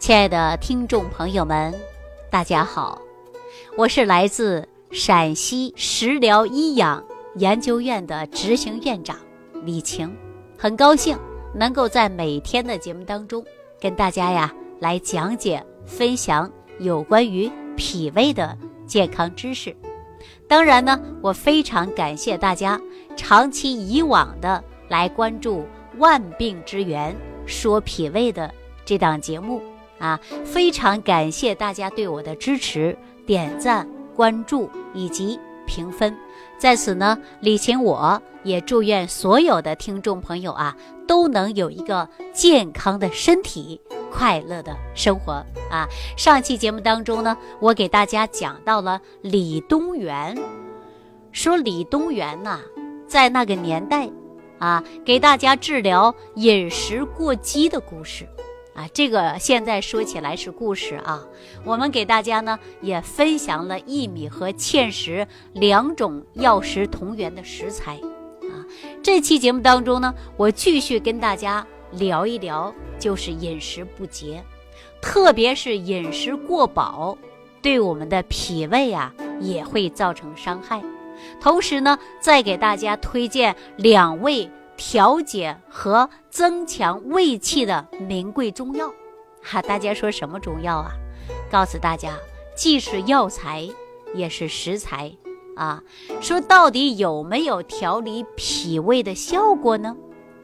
亲爱的听众朋友们，大家好，我是来自陕西食疗医养研究院的执行院长李晴，很高兴能够在每天的节目当中跟大家呀来讲解分享有关于脾胃的健康知识。当然呢，我非常感谢大家长期以往的来关注《万病之源说脾胃》的这档节目。啊，非常感谢大家对我的支持、点赞、关注以及评分，在此呢，李晴我也祝愿所有的听众朋友啊，都能有一个健康的身体、快乐的生活啊。上期节目当中呢，我给大家讲到了李东垣，说李东垣呐，在那个年代啊，给大家治疗饮食过激的故事。啊，这个现在说起来是故事啊。我们给大家呢也分享了薏米和芡实两种药食同源的食材啊。这期节目当中呢，我继续跟大家聊一聊，就是饮食不节，特别是饮食过饱，对我们的脾胃啊也会造成伤害。同时呢，再给大家推荐两味。调节和增强胃气的名贵中药，哈，大家说什么中药啊？告诉大家，既是药材，也是食材啊。说到底有没有调理脾胃的效果呢？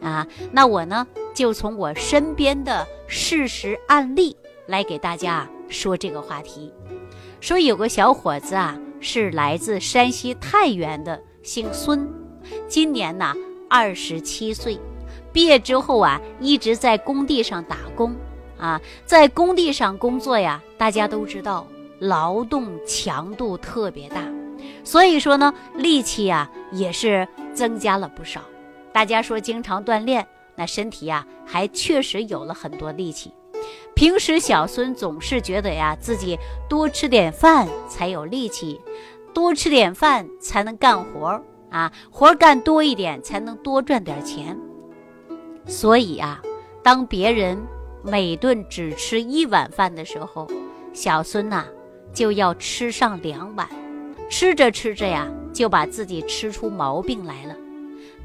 啊，那我呢就从我身边的事实案例来给大家说这个话题。说有个小伙子啊，是来自山西太原的，姓孙，今年呢。二十七岁，毕业之后啊，一直在工地上打工啊，在工地上工作呀，大家都知道劳动强度特别大，所以说呢，力气呀也是增加了不少。大家说经常锻炼，那身体呀还确实有了很多力气。平时小孙总是觉得呀，自己多吃点饭才有力气，多吃点饭才能干活儿。啊，活干多一点才能多赚点钱，所以啊，当别人每顿只吃一碗饭的时候，小孙呐就要吃上两碗，吃着吃着呀，就把自己吃出毛病来了。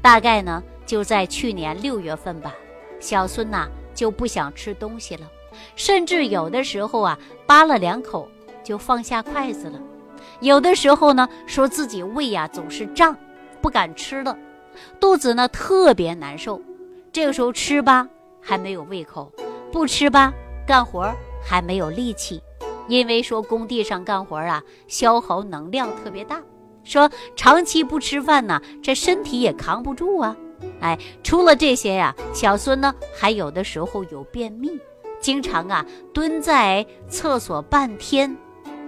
大概呢就在去年六月份吧，小孙呐就不想吃东西了，甚至有的时候啊扒了两口就放下筷子了，有的时候呢说自己胃呀总是胀。不敢吃了，肚子呢特别难受。这个时候吃吧还没有胃口，不吃吧干活还没有力气。因为说工地上干活啊，消耗能量特别大。说长期不吃饭呢，这身体也扛不住啊。哎，除了这些呀，小孙呢还有的时候有便秘，经常啊蹲在厕所半天，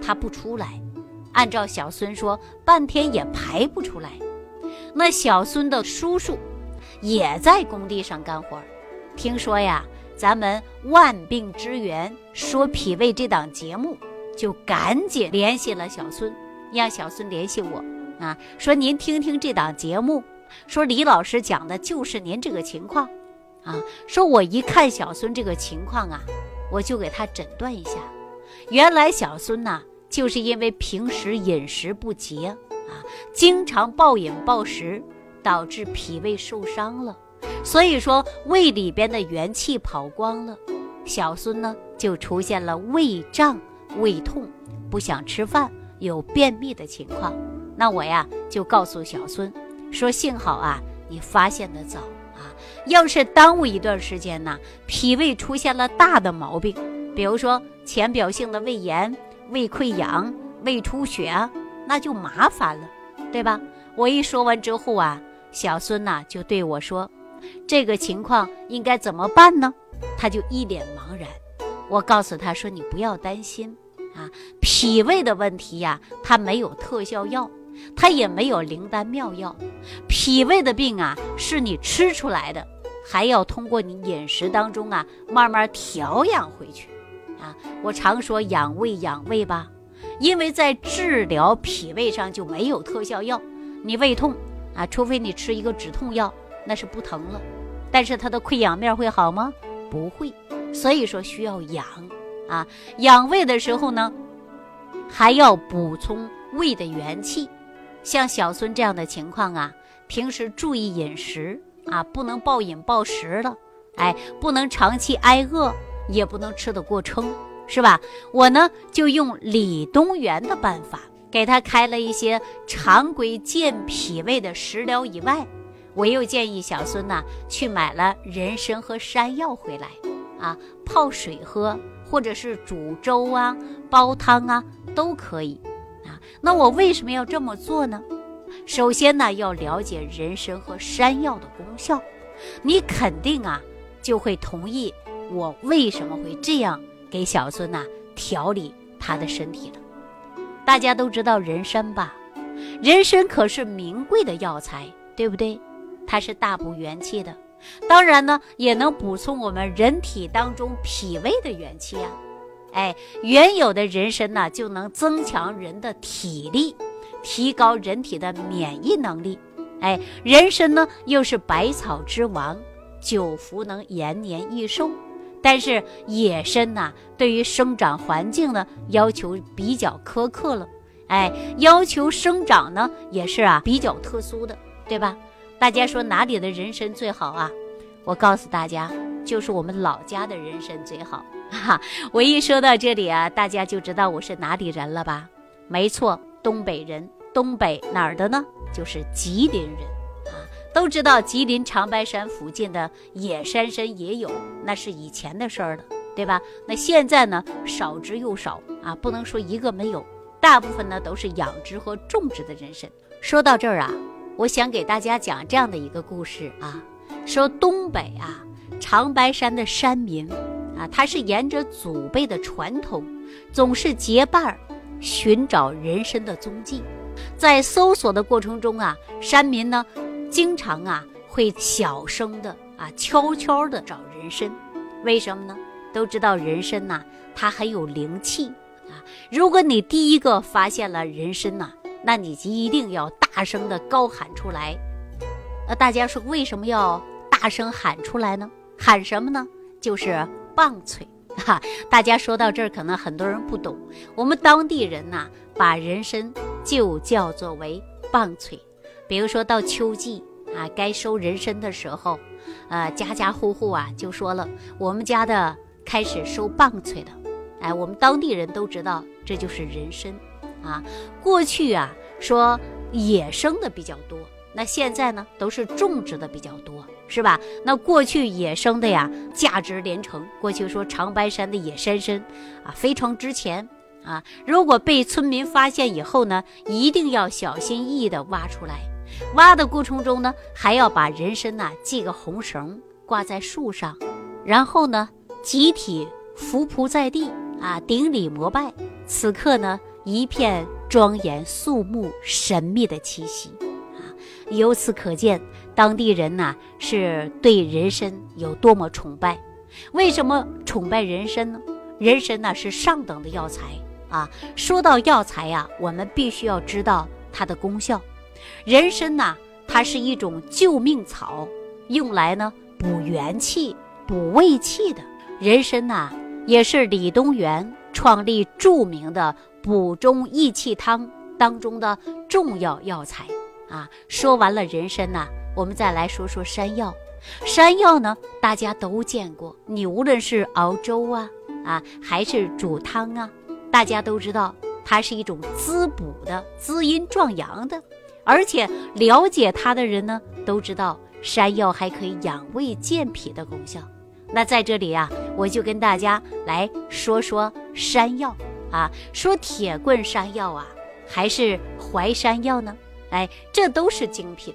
他不出来。按照小孙说，半天也排不出来。那小孙的叔叔也在工地上干活，听说呀，咱们万病之源说脾胃这档节目，就赶紧联系了小孙，让小孙联系我啊，说您听听这档节目，说李老师讲的就是您这个情况。啊，说我一看小孙这个情况啊，我就给他诊断一下，原来小孙呐，就是因为平时饮食不节。经常暴饮暴食，导致脾胃受伤了，所以说胃里边的元气跑光了，小孙呢就出现了胃胀、胃痛、不想吃饭、有便秘的情况。那我呀就告诉小孙说：“幸好啊，你发现的早啊，要是耽误一段时间呢，脾胃出现了大的毛病，比如说浅表性的胃炎、胃溃疡、胃出血啊，那就麻烦了。”对吧？我一说完之后啊，小孙呐就对我说：“这个情况应该怎么办呢？”他就一脸茫然。我告诉他说：“你不要担心啊，脾胃的问题呀，它没有特效药，它也没有灵丹妙药。脾胃的病啊，是你吃出来的，还要通过你饮食当中啊，慢慢调养回去啊。我常说养胃养胃吧。”因为在治疗脾胃上就没有特效药，你胃痛啊，除非你吃一个止痛药，那是不疼了，但是它的溃疡面会好吗？不会，所以说需要养啊，养胃的时候呢，还要补充胃的元气。像小孙这样的情况啊，平时注意饮食啊，不能暴饮暴食了，哎，不能长期挨饿，也不能吃得过撑，是吧？我呢就用李东垣的办法，给他开了一些常规健脾胃的食疗以外，我又建议小孙呐去买了人参和山药回来，啊，泡水喝，或者是煮粥啊、煲汤啊都可以。啊那我为什么要这么做呢？首先呢，要了解人参和山药的功效，你肯定啊就会同意我为什么会这样给小孙呐调理他的身体了。大家都知道人参吧？人参可是名贵的药材，对不对？它是大补元气的，当然呢也能补充我们人体当中脾胃的元气啊。哎，原有的人参呢，就能增强人的体力，提高人体的免疫能力。哎，人参呢又是百草之王，久服能延年益寿。但是野参呐，对于生长环境呢要求比较苛刻了。哎，要求生长呢也是啊比较特殊的，对吧？大家说哪里的人参最好啊？我告诉大家，就是我们老家的人参最好。哈，我一说到这里啊，大家就知道我是哪里人了吧？没错，东北人。东北哪儿的呢？就是吉林人。都知道吉林长白山附近的野山参也有，那是以前的事儿了，对吧？那现在呢，少之又少啊，不能说一个没有，大部分呢都是养殖和种植的人参。说到这儿啊，我想给大家讲这样的一个故事啊，说东北啊长白山的山民。啊，他是沿着祖辈的传统，总是结伴儿寻找人参的踪迹。在搜索的过程中啊，山民呢，经常啊会小声的啊悄悄的找人参。为什么呢？都知道人参呐，它很有灵气啊。如果你第一个发现了人参呐，那你就一定要大声的高喊出来。那大家说为什么要大声喊出来呢？喊什么呢？就是。棒槌，哈！大家说到这儿，可能很多人不懂。我们当地人呐，把人参就叫做为棒槌。比如说到秋季啊，该收人参的时候，呃，家家户户啊就说了，我们家的开始收棒槌的。哎，我们当地人都知道，这就是人参啊。过去啊，说野生的比较多。那现在呢，都是种植的比较多，是吧？那过去野生的呀，价值连城。过去说长白山的野山参啊，非常值钱啊。如果被村民发现以后呢，一定要小心翼翼地挖出来。挖的过程中呢，还要把人参呐系个红绳挂在树上，然后呢，集体伏匐在地啊，顶礼膜拜。此刻呢，一片庄严肃穆、神秘的气息啊。由此可见，当地人呐是对人参有多么崇拜。为什么崇拜人参呢？人参呢是上等的药材啊。说到药材呀，我们必须要知道它的功效。人参呐，它是一种救命草，用来呢补元气、补胃气的。人参呐，也是李东垣创立著名的补中益气汤当中的重要药材。啊，说完了人参呐，我们再来说说山药。山药呢，大家都见过，你无论是熬粥啊，啊，还是煮汤啊，大家都知道它是一种滋补的、滋阴壮阳的。而且了解它的人呢，都知道山药还可以养胃健脾的功效。那在这里啊，我就跟大家来说说山药啊，说铁棍山药啊，还是淮山药呢？哎，这都是精品。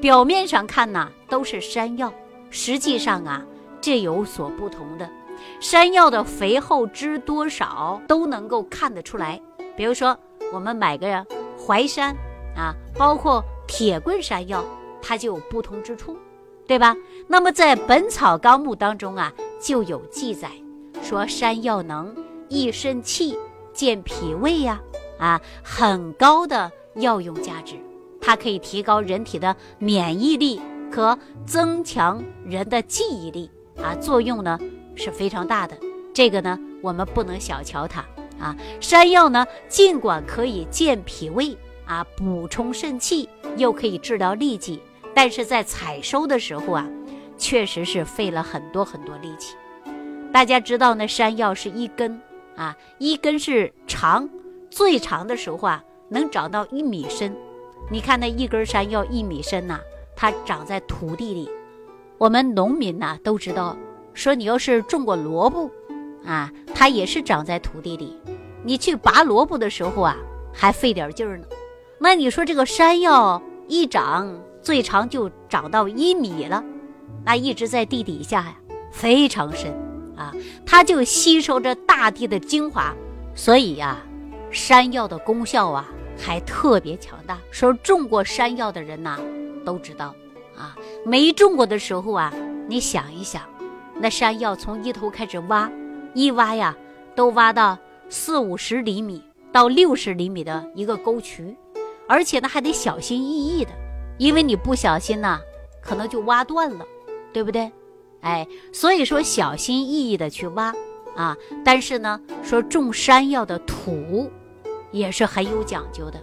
表面上看呢，都是山药，实际上啊，这有所不同的。山药的肥厚汁多少都能够看得出来。比如说，我们买个淮山啊，包括铁棍山药，它就有不同之处，对吧？那么在《本草纲目》当中啊，就有记载说，山药能益肾气、健脾胃呀，啊，很高的药用价值。它可以提高人体的免疫力，可增强人的记忆力啊，作用呢是非常大的。这个呢，我们不能小瞧它啊。山药呢，尽管可以健脾胃啊，补充肾气，又可以治疗痢疾，但是在采收的时候啊，确实是费了很多很多力气。大家知道，那山药是一根啊，一根是长，最长的时候啊，能长到一米深。你看那一根山药一米深呐，它长在土地里。我们农民呐都知道，说你要是种过萝卜，啊，它也是长在土地里。你去拔萝卜的时候啊，还费点劲儿呢。那你说这个山药一长，最长就长到一米了，那一直在地底下呀，非常深啊，它就吸收着大地的精华，所以呀，山药的功效啊。还特别强大，说种过山药的人呐，都知道啊。没种过的时候啊，你想一想，那山药从一头开始挖，一挖呀，都挖到四五十厘米到六十厘米的一个沟渠，而且呢还得小心翼翼的，因为你不小心呐，可能就挖断了，对不对？哎，所以说小心翼翼的去挖啊。但是呢，说种山药的土。也是很有讲究的，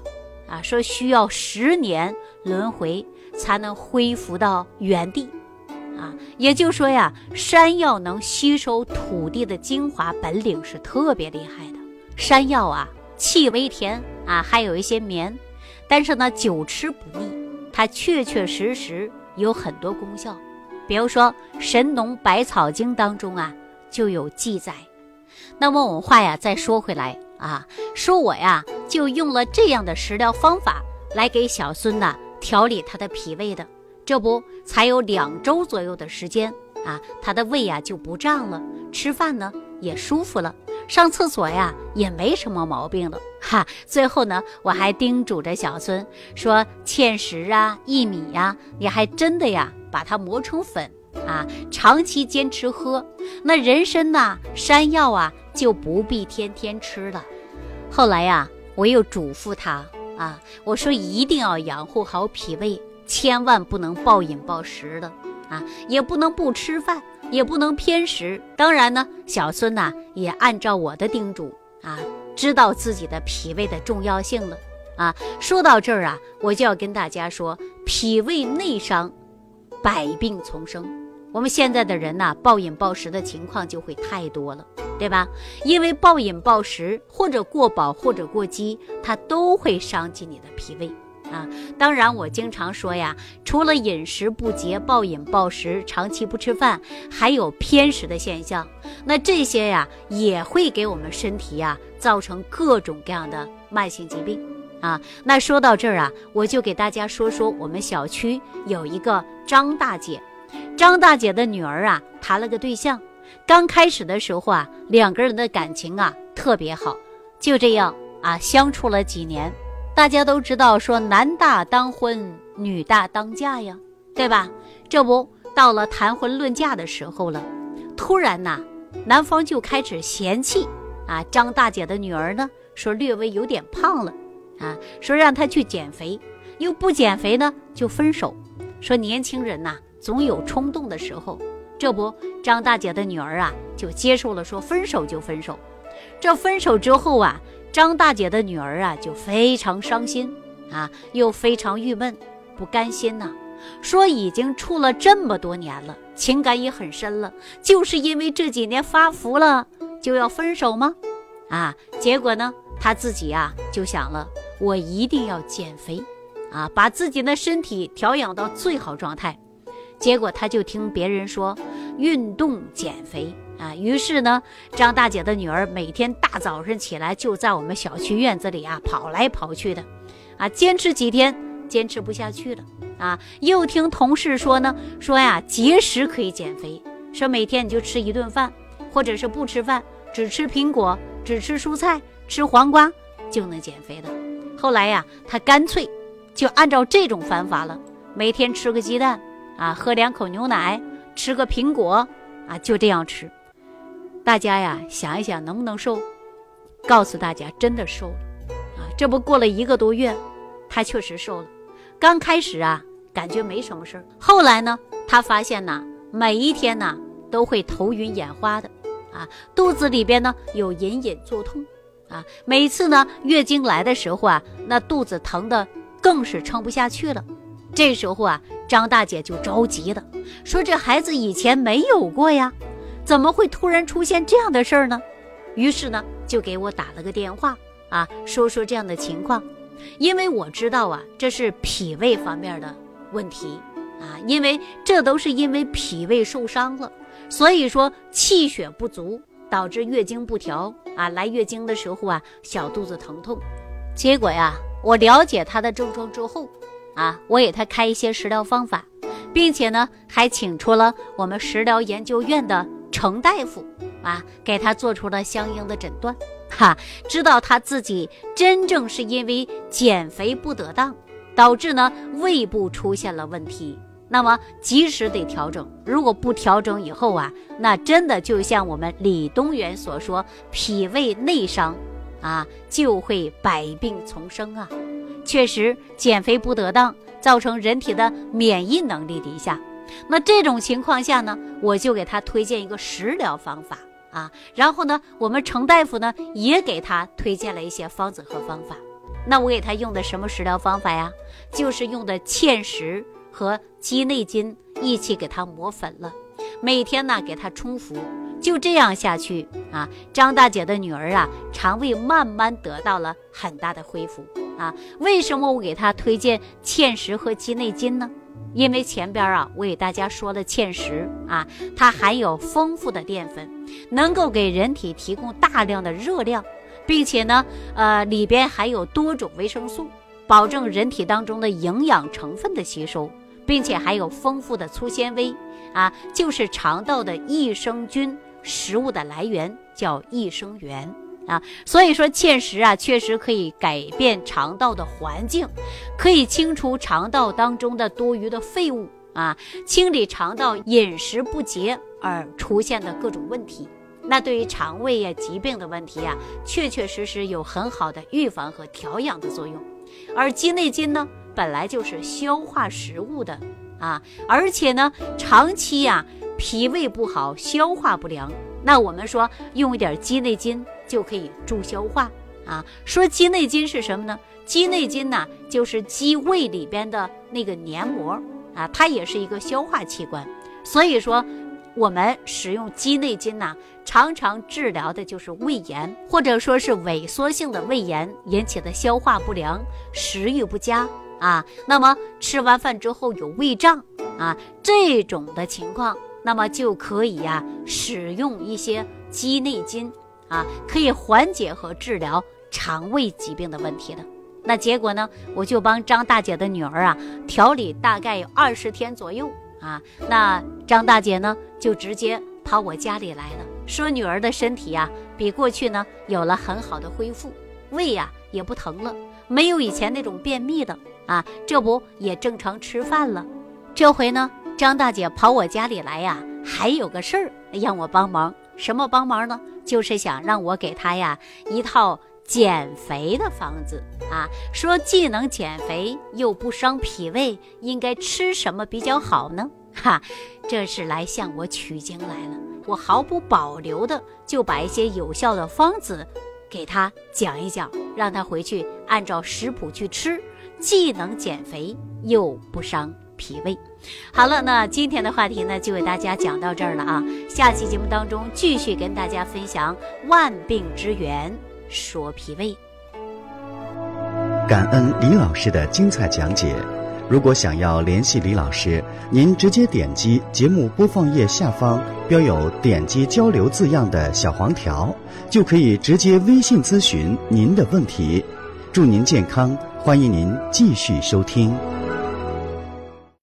啊，说需要十年轮回才能恢复到原地，啊，也就是说呀，山药能吸收土地的精华，本领是特别厉害的。山药啊，气微甜啊，还有一些绵，但是呢，久吃不腻，它确确实实有很多功效。比如说《神农百草经》当中啊就有记载。那么我们话呀，再说回来。啊，说我呀就用了这样的食疗方法来给小孙呐调理他的脾胃的，这不才有两周左右的时间啊，他的胃呀就不胀了，吃饭呢也舒服了，上厕所呀也没什么毛病了。哈，最后呢我还叮嘱着小孙说，芡实啊、薏米呀，你还真的呀把它磨成粉啊，长期坚持喝。那人参呐、山药啊就不必天天吃了。后来呀，我又嘱咐他啊，我说一定要养护好脾胃，千万不能暴饮暴食的啊，也不能不吃饭，也不能偏食。当然呢，小孙呐也按照我的叮嘱啊，知道自己的脾胃的重要性了啊。说到这儿啊，我就要跟大家说，脾胃内伤，百病丛生。我们现在的人呐，暴饮暴食的情况就会太多了，对吧？因为暴饮暴食或者过饱或者过饥，它都会伤及你的脾胃啊。当然，我经常说呀，除了饮食不节、暴饮暴食、长期不吃饭，还有偏食的现象。那这些呀，也会给我们身体呀造成各种各样的慢性疾病啊。那说到这儿啊，我就给大家说说我们小区有一个张大姐。张大姐的女儿啊，谈了个对象。刚开始的时候啊，两个人的感情啊特别好。就这样啊，相处了几年。大家都知道，说男大当婚，女大当嫁呀，对吧？这不到了谈婚论嫁的时候了，突然呐，男方就开始嫌弃啊，张大姐的女儿呢，说略微有点胖了啊，说让她去减肥，又不减肥呢就分手，说年轻人呐。总有冲动的时候，这不，张大姐的女儿啊就接受了，说分手就分手。这分手之后啊，张大姐的女儿啊就非常伤心啊，又非常郁闷，不甘心呐，说已经处了这么多年了，情感也很深了，就是因为这几年发福了就要分手吗？啊，结果呢，她自己啊就想了，我一定要减肥，啊，把自己的身体调养到最好状态。结果他就听别人说运动减肥。啊，于是呢，张大姐的女儿每天大早上起来就在我们小区院子里啊跑来跑去的，啊，坚持几天坚持不下去了。啊，又听同事说呢，说呀节食可以减肥，说每天你就吃一顿饭，或者是不吃饭，只吃苹果，只吃蔬菜，吃黄瓜就能减肥的。后来呀，他干脆就按照这种方法了，每天吃个鸡蛋。啊，喝两口牛奶，吃个苹果，啊，就这样吃。大家呀，想一想能不能瘦？告诉大家，真的瘦了。啊，这不过了一个多月，他确实瘦了。刚开始啊，感觉没什么事儿。后来呢，他发现呐，每一天呢都会头晕眼花的，啊，肚子里边呢有隐隐作痛，啊，每次呢月经来的时候啊，那肚子疼的更是撑不下去了。这时候啊，张大姐就着急了，说这孩子以前没有过呀，怎么会突然出现这样的事儿呢？于是呢，就给我打了个电话啊，说说这样的情况，因为我知道啊，这是脾胃方面的问题啊，因为这都是因为脾胃受伤了。所以说气血不足导致月经不调啊，来月经的时候啊小肚子疼痛，结果呀我了解他的症状之后啊，我给他开一些食疗方法，并且呢还请出了我们食疗研究院的程大夫啊，给他做出了相应的诊断，哈，知道他自己真正是因为减肥不得当，导致呢胃部出现了问题。那么及时得调整，如果不调整以后啊，那真的就像我们李东垣所说，脾胃内伤，啊，就会百病丛生啊。确实，减肥不得当，造成人体的免疫能力低下。那这种情况下呢，我就给他推荐一个食疗方法啊。然后呢，我们程大夫呢也给他推荐了一些方子和方法。那我给他用的什么食疗方法呀？就是用的芡实。和鸡内金一起给他磨粉了，每天呢给他冲服，就这样下去啊。张大姐的女儿啊，肠胃慢慢得到了很大的恢复啊。为什么我给她推荐芡实和鸡内金呢？因为前边啊我给大家说了芡实啊，它含有丰富的淀粉，能够给人体提供大量的热量，并且呢，呃里边含有多种维生素，保证人体当中的营养成分的吸收。并且还有丰富的粗纤维啊，就是肠道的益生菌食物的来源，叫益生元啊。所以说芡实啊，确实可以改变肠道的环境，可以清除肠道当中的多余的废物啊，清理肠道饮食不洁而出现的各种问题。那对于肠胃呀疾病的问题啊，确确实实有很好的预防和调养的作用。而鸡内金呢？本来就是消化食物的啊，而且呢，长期呀脾胃不好，消化不良，那我们说用一点鸡内金就可以助消化啊。说鸡内金是什么呢？鸡内金呢，就是鸡胃里边的那个黏膜啊，它也是一个消化器官。所以说，我们使用鸡内金呢，常常治疗的就是胃炎，或者说是萎缩性的胃炎引起的消化不良、食欲不佳。啊，那么吃完饭之后有胃胀啊，这种的情况，那么就可以呀使用一些鸡内金啊，可以缓解和治疗肠胃疾病的问题的。那结果呢，我就帮张大姐的女儿啊调理大概有二十天左右啊，那张大姐呢就直接跑我家里来了，说女儿的身体呀比过去呢有了很好的恢复，胃呀也不疼了，没有以前那种便秘了。啊，这不也正常吃饭了？这回呢，张大姐跑我家里来呀，还有个事儿让我帮忙。什么帮忙呢？就是想让我给她呀一套减肥的方子啊，说既能减肥又不伤脾胃，应该吃什么比较好呢？哈，这是来向我取经来了。我毫不保留的就把一些有效的方子给她讲一讲，让她回去按照食谱去吃。既能减肥又不伤脾胃。好了，那今天的话题呢，就为大家讲到这儿了啊。下期节目当中继续跟大家分享万病之源，说脾胃。感恩李老师的精彩讲解。如果想要联系李老师，您直接点击节目播放页下方标有“点击交流”字样的小黄条，就可以直接微信咨询您的问题。祝您健康。欢迎您继续收听。